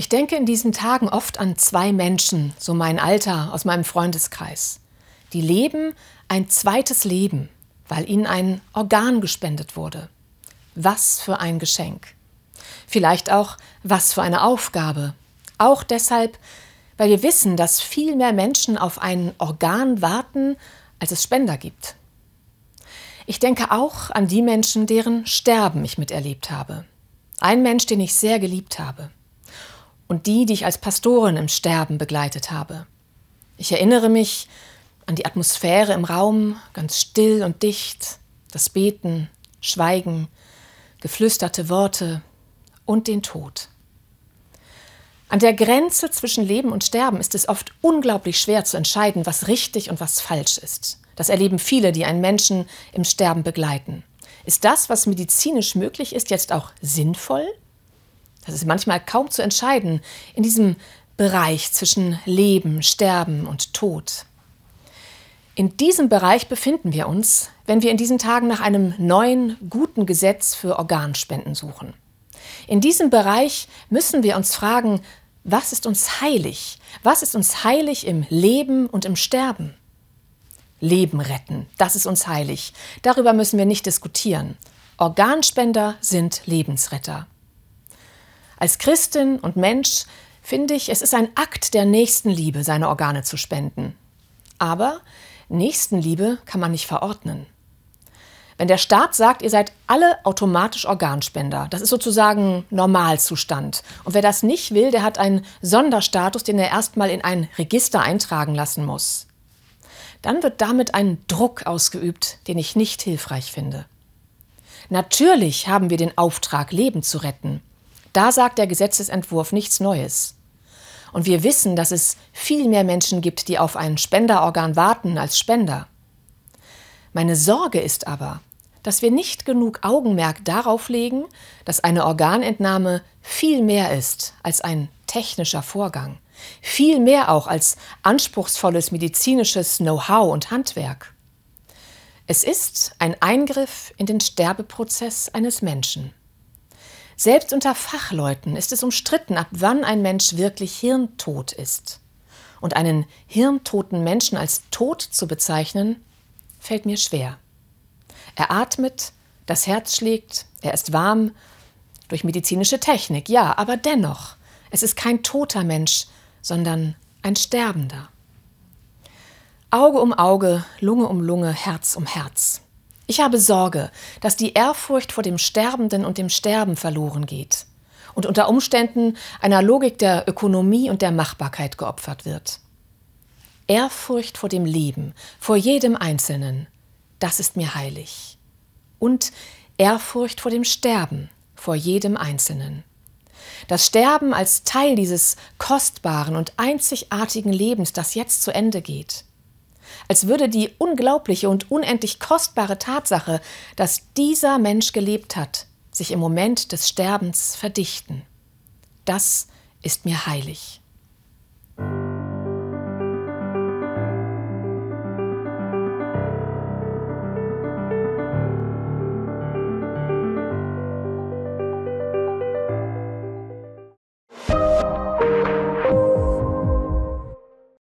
Ich denke in diesen Tagen oft an zwei Menschen, so mein Alter aus meinem Freundeskreis. Die leben ein zweites Leben, weil ihnen ein Organ gespendet wurde. Was für ein Geschenk. Vielleicht auch, was für eine Aufgabe. Auch deshalb, weil wir wissen, dass viel mehr Menschen auf ein Organ warten, als es Spender gibt. Ich denke auch an die Menschen, deren Sterben ich miterlebt habe. Ein Mensch, den ich sehr geliebt habe und die, die ich als Pastorin im Sterben begleitet habe. Ich erinnere mich an die Atmosphäre im Raum, ganz still und dicht, das Beten, Schweigen, geflüsterte Worte und den Tod. An der Grenze zwischen Leben und Sterben ist es oft unglaublich schwer zu entscheiden, was richtig und was falsch ist. Das erleben viele, die einen Menschen im Sterben begleiten. Ist das, was medizinisch möglich ist, jetzt auch sinnvoll? Das ist manchmal kaum zu entscheiden in diesem Bereich zwischen Leben, Sterben und Tod. In diesem Bereich befinden wir uns, wenn wir in diesen Tagen nach einem neuen, guten Gesetz für Organspenden suchen. In diesem Bereich müssen wir uns fragen, was ist uns heilig? Was ist uns heilig im Leben und im Sterben? Leben retten, das ist uns heilig. Darüber müssen wir nicht diskutieren. Organspender sind Lebensretter. Als Christin und Mensch finde ich, es ist ein Akt der Nächstenliebe, seine Organe zu spenden. Aber Nächstenliebe kann man nicht verordnen. Wenn der Staat sagt, ihr seid alle automatisch Organspender, das ist sozusagen Normalzustand. Und wer das nicht will, der hat einen Sonderstatus, den er erstmal in ein Register eintragen lassen muss. Dann wird damit ein Druck ausgeübt, den ich nicht hilfreich finde. Natürlich haben wir den Auftrag, Leben zu retten. Da sagt der Gesetzesentwurf nichts Neues. Und wir wissen, dass es viel mehr Menschen gibt, die auf ein Spenderorgan warten als Spender. Meine Sorge ist aber, dass wir nicht genug Augenmerk darauf legen, dass eine Organentnahme viel mehr ist als ein technischer Vorgang, viel mehr auch als anspruchsvolles medizinisches Know-how und Handwerk. Es ist ein Eingriff in den Sterbeprozess eines Menschen. Selbst unter Fachleuten ist es umstritten, ab wann ein Mensch wirklich hirntot ist. Und einen hirntoten Menschen als tot zu bezeichnen, fällt mir schwer. Er atmet, das Herz schlägt, er ist warm, durch medizinische Technik, ja, aber dennoch, es ist kein toter Mensch, sondern ein Sterbender. Auge um Auge, Lunge um Lunge, Herz um Herz. Ich habe Sorge, dass die Ehrfurcht vor dem Sterbenden und dem Sterben verloren geht und unter Umständen einer Logik der Ökonomie und der Machbarkeit geopfert wird. Ehrfurcht vor dem Leben, vor jedem Einzelnen, das ist mir heilig. Und Ehrfurcht vor dem Sterben, vor jedem Einzelnen. Das Sterben als Teil dieses kostbaren und einzigartigen Lebens, das jetzt zu Ende geht als würde die unglaubliche und unendlich kostbare Tatsache, dass dieser Mensch gelebt hat, sich im Moment des Sterbens verdichten. Das ist mir heilig.